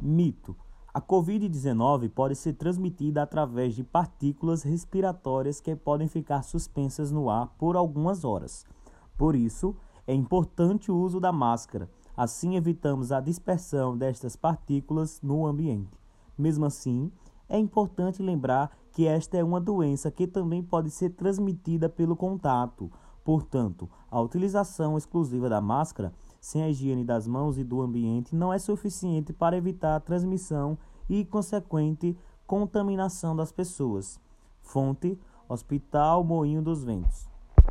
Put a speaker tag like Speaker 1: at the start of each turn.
Speaker 1: Mito: a Covid-19 pode ser transmitida através de partículas respiratórias que podem ficar suspensas no ar por algumas horas. Por isso, é importante o uso da máscara. Assim, evitamos a dispersão destas partículas no ambiente. Mesmo assim, é importante lembrar que esta é uma doença que também pode ser transmitida pelo contato. Portanto, a utilização exclusiva da máscara, sem a higiene das mãos e do ambiente, não é suficiente para evitar a transmissão e consequente contaminação das pessoas. Fonte: Hospital Moinho dos Ventos.